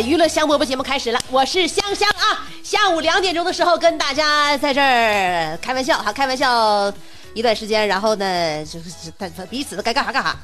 娱乐香饽饽节目开始了，我是香香啊。下午两点钟的时候跟大家在这儿开玩笑哈，开玩笑一段时间，然后呢，就是彼此该干啥干啥。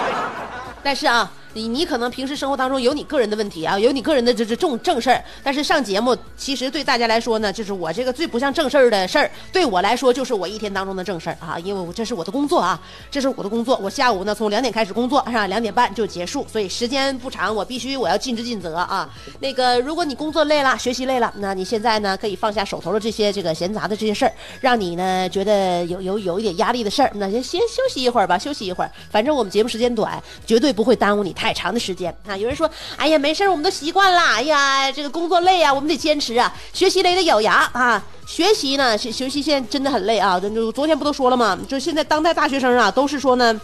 但是啊。你你可能平时生活当中有你个人的问题啊，有你个人的这这正正事儿，但是上节目其实对大家来说呢，就是我这个最不像正事儿的事儿，对我来说就是我一天当中的正事儿啊，因为我这是我的工作啊，这是我的工作，我下午呢从两点开始工作是吧，两点半就结束，所以时间不长，我必须我要尽职尽责啊。那个如果你工作累了，学习累了，那你现在呢可以放下手头的这些这个闲杂的这些事儿，让你呢觉得有有有一点压力的事儿，那就先休息一会儿吧，休息一会儿，反正我们节目时间短，绝对不会耽误你太长的。时间啊，有人说，哎呀，没事我们都习惯了。哎呀，这个工作累啊，我们得坚持啊。学习累得咬牙啊。学习呢，学学习现在真的很累啊。就昨天不都说了吗？就现在当代大学生啊，都是说呢，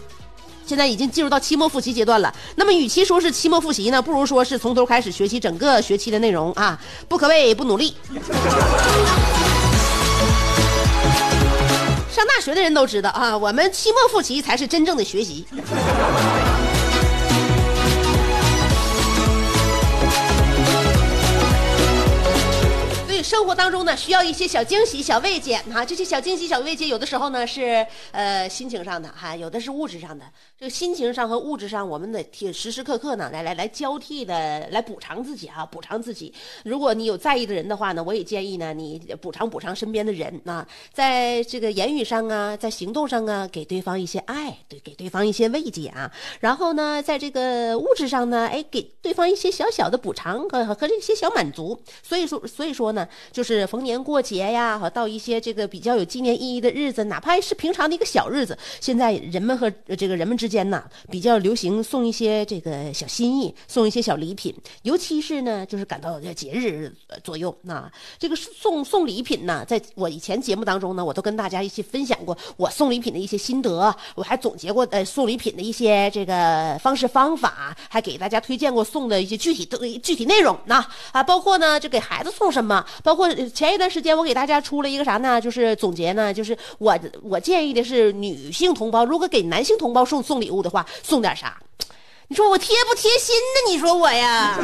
现在已经进入到期末复习阶段了。那么，与其说是期末复习呢，不如说是从头开始学习整个学期的内容啊。不可谓不努力。上大学的人都知道啊，我们期末复习才是真正的学习。生活当中呢，需要一些小惊喜、小慰藉啊。这些小惊喜、小慰藉，有的时候呢是呃心情上的哈，有的是物质上的。这个心情上和物质上，我们得挺时时刻刻呢来来来交替的来补偿自己啊，补偿自己。如果你有在意的人的话呢，我也建议呢你补偿补偿身边的人啊，在这个言语上啊，在行动上啊，给对方一些爱，对，给对方一些慰藉啊。然后呢，在这个物质上呢，哎，给对方一些小小的补偿和和这些小满足。所以说，所以说呢。就是逢年过节呀，和到一些这个比较有纪念意义的日子，哪怕是平常的一个小日子，现在人们和这个人们之间呢，比较流行送一些这个小心意，送一些小礼品。尤其是呢，就是赶到节日左右，那这个送送礼品呢，在我以前节目当中呢，我都跟大家一起分享过我送礼品的一些心得，我还总结过呃送礼品的一些这个方式方法，还给大家推荐过送的一些具体的具体内容呢啊，包括呢就给孩子送什么。包括前一段时间，我给大家出了一个啥呢？就是总结呢，就是我我建议的是女性同胞，如果给男性同胞送送礼物的话，送点啥？你说我贴不贴心呢？你说我呀？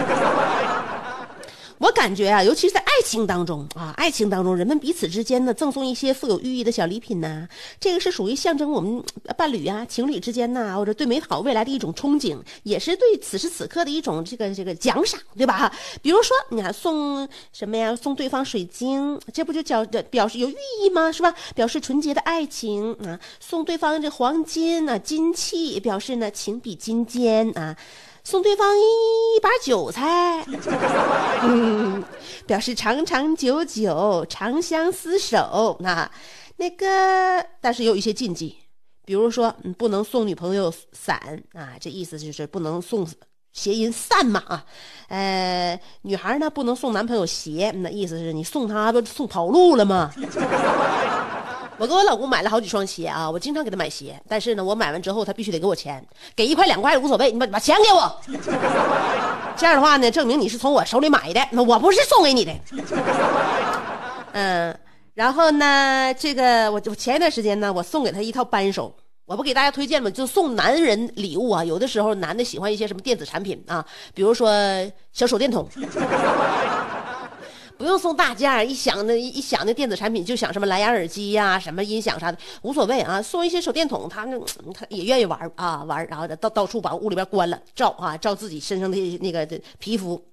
我感觉啊，尤其是在爱情当中啊，爱情当中，人们彼此之间呢，赠送一些富有寓意的小礼品呢，这个是属于象征我们伴侣啊、情侣之间呐，或者对美好未来的一种憧憬，也是对此时此刻的一种这个这个奖赏，对吧？比如说，你看送什么呀？送对方水晶，这不就表表示有寓意吗？是吧？表示纯洁的爱情啊。送对方这黄金啊，金器，表示呢情比金坚啊。送对方一把韭菜，嗯，表示长长久久、长相厮守。那那个，但是有一些禁忌，比如说，你不能送女朋友伞啊，这意思就是不能送谐音散嘛啊。呃，女孩呢不能送男朋友鞋，那意思是你送他不送跑路了吗？我给我老公买了好几双鞋啊，我经常给他买鞋，但是呢，我买完之后他必须得给我钱，给一块两块无所谓，你把把钱给我。这样的话呢，证明你是从我手里买的，那我不是送给你的。嗯，然后呢，这个我我前一段时间呢，我送给他一套扳手，我不给大家推荐吗？就送男人礼物啊，有的时候男的喜欢一些什么电子产品啊，比如说小手电筒。不用送大件一想那一想那电子产品就想什么蓝牙耳机呀，什么音响啥的，无所谓啊。送一些手电筒，他那他也愿意玩啊玩，然后到到处把屋里边关了照啊照自己身上的那个的皮肤。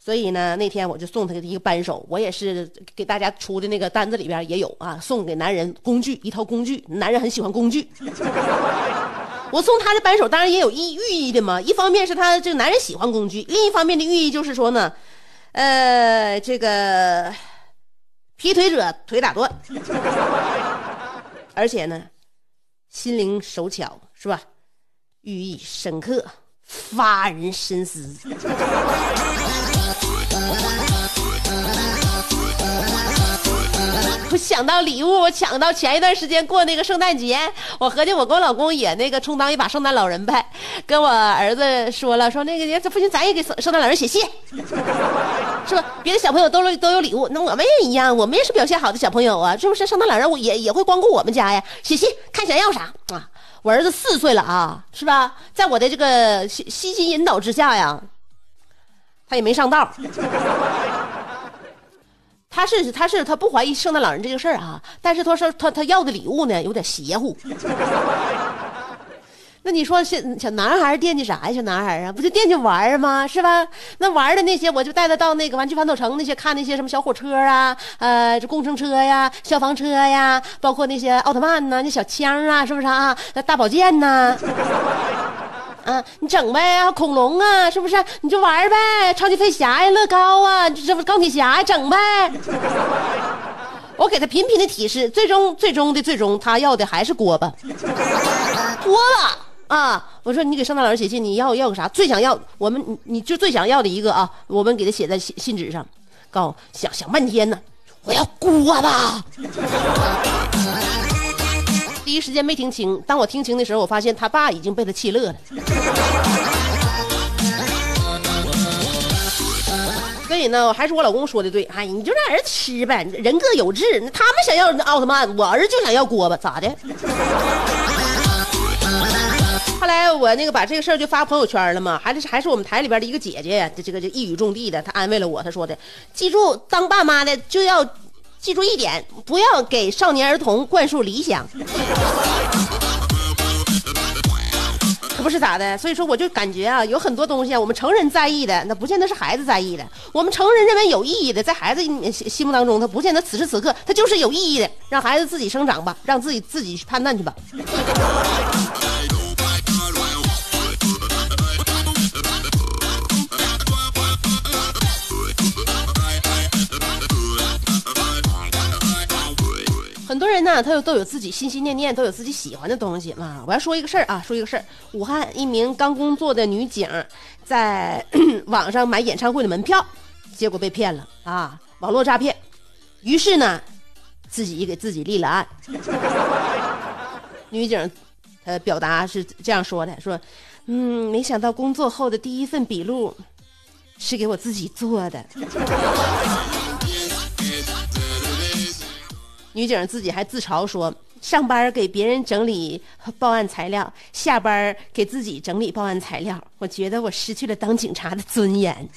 所以呢，那天我就送他一个扳手，我也是给大家出的那个单子里边也有啊，送给男人工具一套工具，男人很喜欢工具。我送他的扳手当然也有意寓意的嘛，一方面是他这个男人喜欢工具，另一方面的寓意就是说呢，呃，这个劈腿者腿打断，而且呢，心灵手巧是吧？寓意深刻，发人深思。我想到礼物，我抢到前一段时间过那个圣诞节，我合计我跟我老公也那个充当一把圣诞老人呗，跟我儿子说了，说那个这不行，咱也给圣诞老人写信，是吧？别的小朋友都都有礼物，那我们也一样，我们也是表现好的小朋友啊，是不是？圣诞老人我也也会光顾我们家呀，写信看想要啥啊？我儿子四岁了啊，是吧？在我的这个悉心引导之下呀，他也没上道。他是他是他不怀疑圣诞老人这个事儿啊，但是他说他他要的礼物呢有点邪乎。那你说小小男孩惦记啥呀？小男孩啊，不就惦记玩吗？是吧？那玩的那些，我就带他到那个玩具反斗城那些看那些什么小火车啊，呃，这工程车呀、消防车呀，包括那些奥特曼呐、那小枪啊，是不是啊？那大宝剑呐。你整呗，恐龙啊，是不是？你就玩呗，超级飞侠呀，乐高啊，这不钢铁侠，整呗。我给他频频的提示，最终最终的最终，他要的还是锅巴。锅巴啊！我说你给圣诞老人写信，你要要个啥？最想要我们，你你就最想要的一个啊，我们给他写在信信纸上。告想想半天呢，我要锅巴。第一时间没听清，当我听清的时候，我发现他爸已经被他气乐了。所以呢，还是我老公说的对，哎，你就让儿子吃呗，人各有志。他们想要奥特曼，我儿子就想要锅巴，咋的？后来我那个把这个事儿就发朋友圈了嘛，还是还是我们台里边的一个姐姐，这个就一语中的的，她安慰了我，她说的，记住，当爸妈的就要。记住一点，不要给少年儿童灌输理想，可不是咋的？所以说，我就感觉啊，有很多东西啊，我们成人在意的，那不见得是孩子在意的。我们成人认为有意义的，在孩子心心目当中，他不见得此时此刻他就是有意义的。让孩子自己生长吧，让自己自己去判断去吧。很多人呢，他有都有自己心心念念，都有自己喜欢的东西嘛。我要说一个事儿啊，说一个事儿。武汉一名刚工作的女警，在网上买演唱会的门票，结果被骗了啊，网络诈骗。于是呢，自己给自己立了案。女警她表达是这样说的：说，嗯，没想到工作后的第一份笔录是给我自己做的。女警自己还自嘲说：“上班给别人整理报案材料，下班给自己整理报案材料。我觉得我失去了当警察的尊严。”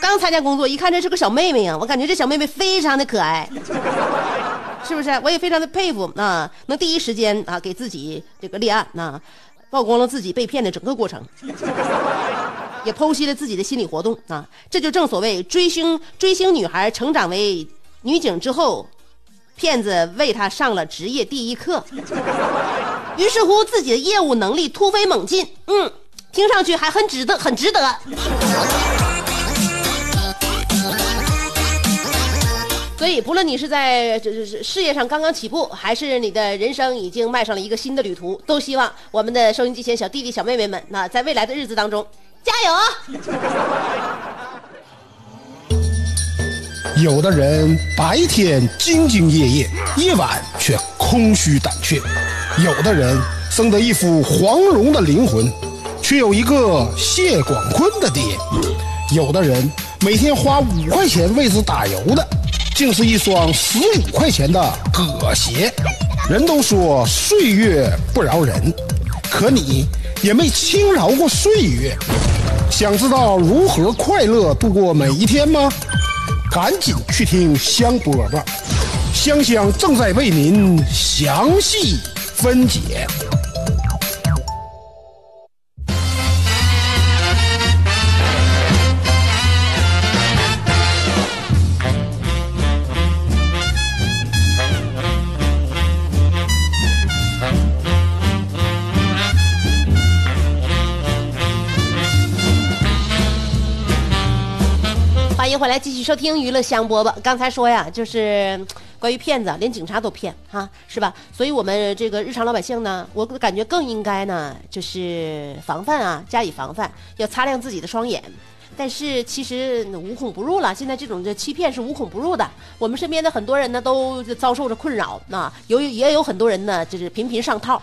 刚参加工作，一看这是个小妹妹呀，我感觉这小妹妹非常的可爱，是不是？我也非常的佩服啊，能第一时间啊给自己这个立案啊，曝光了自己被骗的整个过程。也剖析了自己的心理活动啊，这就正所谓追星追星女孩成长为女警之后，骗子为她上了职业第一课，于是乎自己的业务能力突飞猛进，嗯，听上去还很值得，很值得。所以，不论你是在这这事业上刚刚起步，还是你的人生已经迈上了一个新的旅途，都希望我们的收音机前小弟弟小妹妹们，那在未来的日子当中。加油！有的人白天兢兢业业，夜晚却空虚胆怯；有的人生得一副黄蓉的灵魂，却有一个谢广坤的爹；有的人每天花五块钱为之打油的，竟是一双十五块钱的葛鞋。人都说岁月不饶人，可你。也没轻饶过岁月，想知道如何快乐度过每一天吗？赶紧去听香饽饽，香香正在为您详细分解。欢迎回来，继续收听娱乐香饽饽。刚才说呀，就是关于骗子，连警察都骗哈，是吧？所以我们这个日常老百姓呢，我感觉更应该呢，就是防范啊，加以防范，要擦亮自己的双眼。但是其实无孔不入了，现在这种这欺骗是无孔不入的。我们身边的很多人呢，都遭受着困扰，那有也有很多人呢，就是频频上套。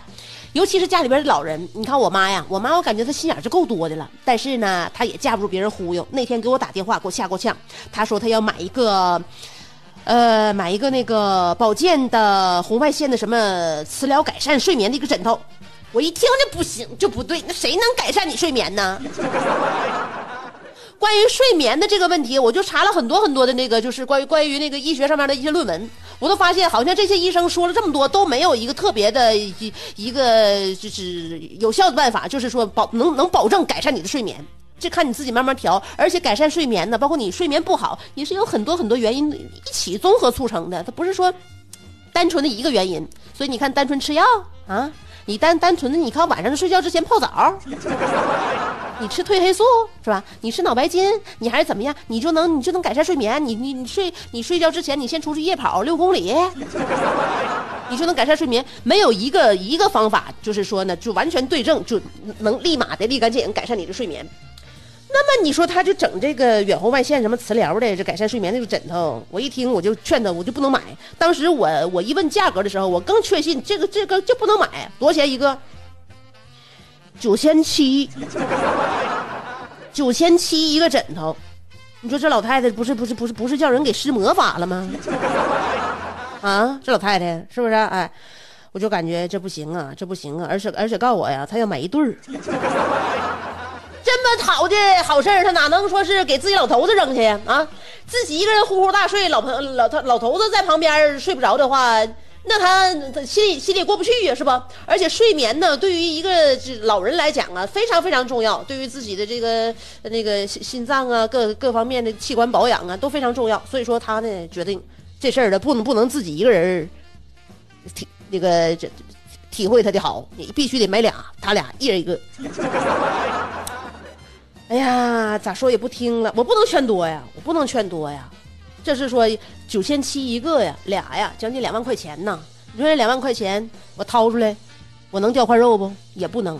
尤其是家里边的老人，你看我妈呀，我妈我感觉她心眼是够多的了，但是呢，她也架不住别人忽悠。那天给我打电话，给我吓够呛，她说她要买一个，呃，买一个那个保健的红外线的什么磁疗改善睡眠的一个枕头。我一听就不行，就不对，那谁能改善你睡眠呢？关于睡眠的这个问题，我就查了很多很多的那个，就是关于关于那个医学上面的一些论文，我都发现好像这些医生说了这么多，都没有一个特别的一一个就是有效的办法，就是说保能能保证改善你的睡眠，这看你自己慢慢调。而且改善睡眠呢，包括你睡眠不好，也是有很多很多原因一起综合促成的，它不是说单纯的一个原因。所以你看，单纯吃药啊。你单单纯的，你看晚上睡觉之前泡澡，你吃褪黑素是吧？你吃脑白金，你还是怎么样？你就能你就能改善睡眠？你你你睡你睡觉之前，你先出去夜跑六公里，你就能改善睡眠？没有一个一个方法，就是说呢，就完全对症，就能立马的立竿见影改善你的睡眠。那么你说他就整这个远红外线什么磁疗的这改善睡眠那个枕头，我一听我就劝他，我就不能买。当时我我一问价格的时候，我更确信这个这个就不能买，多少钱一个？九千七，九千七一个枕头。你说这老太太不是不是不是不是叫人给施魔法了吗？啊，这老太太是不是？哎，我就感觉这不行啊，这不行啊，而且而且告诉我呀，她要买一对儿。这么好的好事儿，他哪能说是给自己老头子扔去啊？自己一个人呼呼大睡，老朋老他老头子在旁边睡不着的话，那他他心里心里过不去呀，是吧？而且睡眠呢，对于一个老人来讲啊，非常非常重要，对于自己的这个那个心心脏啊，各各方面的器官保养啊，都非常重要。所以说他呢，决定这事儿呢，不能不能自己一个人体那个这体会他的好，你必须得买俩，他俩一人一个。哎呀，咋说也不听了，我不能劝多呀，我不能劝多呀。这是说九千七一个呀，俩呀，将近两万块钱呢。你说这两万块钱我掏出来，我能掉块肉不？也不能。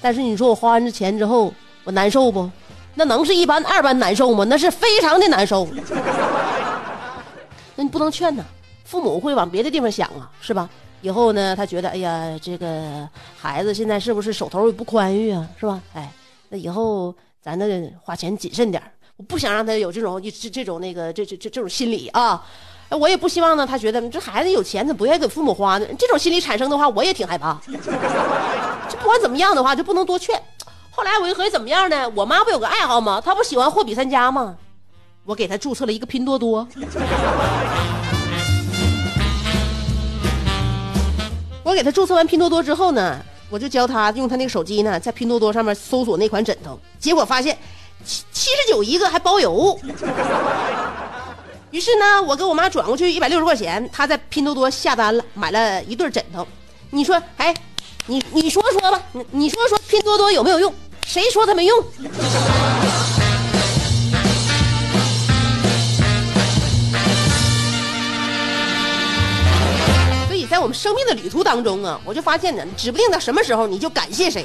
但是你说我花完这钱之后，我难受不？那能是一般二般难受吗？那是非常的难受。那你不能劝呐，父母会往别的地方想啊，是吧？以后呢，他觉得，哎呀，这个孩子现在是不是手头也不宽裕啊，是吧？哎。那以后咱那花钱谨慎点我不想让他有这种这这种那个这这这这种心理啊，我也不希望呢，他觉得这孩子有钱，他不愿意给父母花呢。这种心理产生的话，我也挺害怕。这不管怎么样的话，就不能多劝。后来我一合计，怎么样呢？我妈不有个爱好吗？她不喜欢货比三家吗？我给她注册了一个拼多多。我给她注册完拼多多之后呢？我就教他用他那个手机呢，在拼多多上面搜索那款枕头，结果发现七七十九一个还包邮。于是呢，我给我妈转过去一百六十块钱，她在拼多多下单了，买了一对枕头。你说，哎，你你说说吧，你你说说拼多多有没有用？谁说它没用？所以在我们生命的旅途当中啊，我就发现呢，指不定到什么时候你就感谢谁。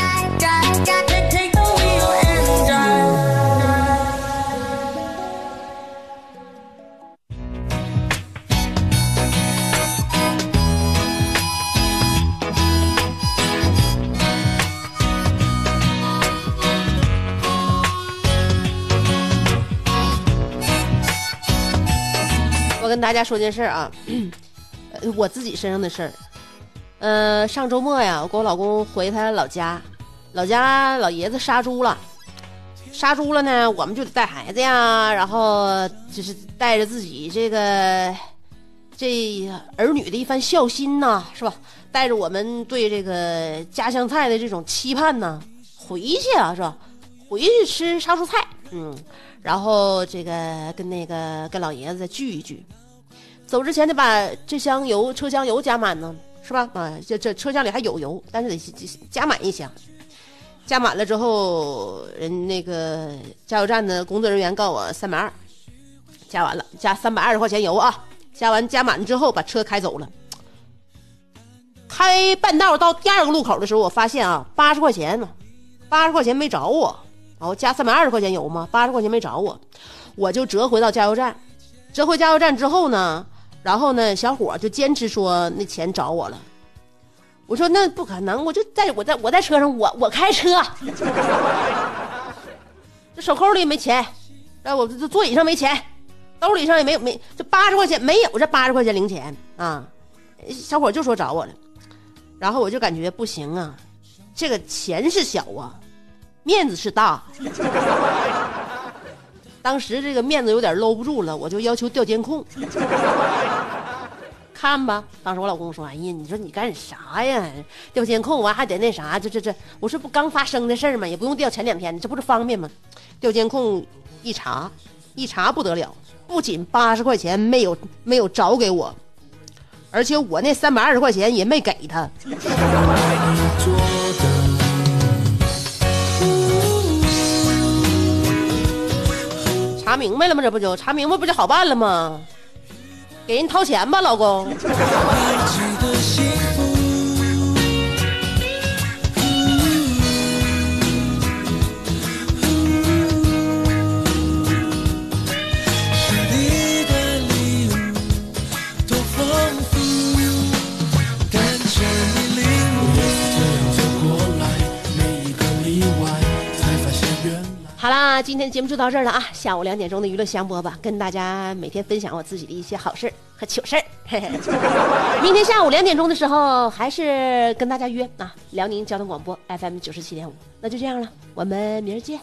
跟大家说件事啊，我自己身上的事儿。呃，上周末呀，我跟我老公回他老家，老家老爷子杀猪了，杀猪了呢，我们就得带孩子呀，然后就是带着自己这个这儿女的一番孝心呐，是吧？带着我们对这个家乡菜的这种期盼呢，回去啊，是吧？回去吃杀猪菜，嗯，然后这个跟那个跟老爷子再聚一聚。走之前得把这箱油车厢油加满呢，是吧？啊，这这车厢里还有油，但是得加满一箱。加满了之后，人那个加油站的工作人员告诉我三百二，加完了，加三百二十块钱油啊！加完加满之后，把车开走了。开半道到第二个路口的时候，我发现啊，八十块钱呢，八十块钱没找我，哦，加三百二十块钱油嘛，八十块钱没找我，我就折回到加油站。折回加油站之后呢，然后呢，小伙就坚持说那钱找我了。我说那不可能，我就在我在我在车上，我我开车，这手扣里没钱，哎，我这座椅上没钱，兜里上也没没这八十块钱没有这八十块钱零钱啊。小伙就说找我了，然后我就感觉不行啊，这个钱是小啊，面子是大。当时这个面子有点搂不住了，我就要求调监控。看吧，当时我老公说：“哎呀，你说你干啥呀？调监控完还得那啥，这这这，我说不刚发生的事儿吗？也不用调前两天，这不是方便吗？调监控一查，一查不得了，不仅八十块钱没有没有找给我，而且我那三百二十块钱也没给他。查明白了吗？这不就查明白不就好办了吗？给人掏钱吧，老公。今天节目就到这儿了啊！下午两点钟的娱乐香饽吧，跟大家每天分享我自己的一些好事儿和糗事儿。嘿嘿明天下午两点钟的时候，还是跟大家约啊，辽宁交通广播 FM 九十七点五。那就这样了，我们明儿见。